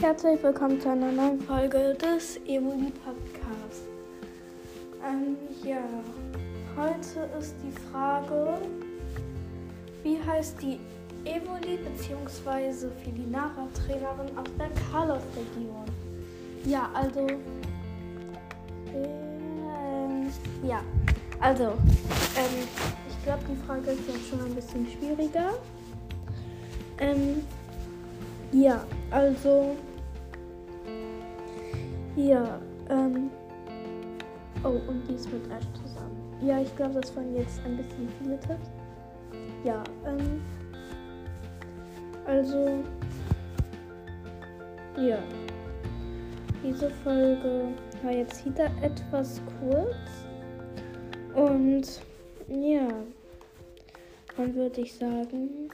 herzlich willkommen zu einer neuen Folge des Evoli Podcasts. Ähm, ja, heute ist die Frage, wie heißt die Evoli bzw. Felinara-Trainerin aus der Carlos-Region? Ja, also, ähm, ja, also, ähm, ich glaube, die Frage ist jetzt schon ein bisschen schwieriger. Ähm, ja, also. Ja, ähm. Oh, und dies mit Ash zusammen. Ja, ich glaube, das waren jetzt ein bisschen viele Tipps. Ja, ähm. Also. Ja. Diese Folge war jetzt wieder etwas kurz. Und ja, dann würde ich sagen,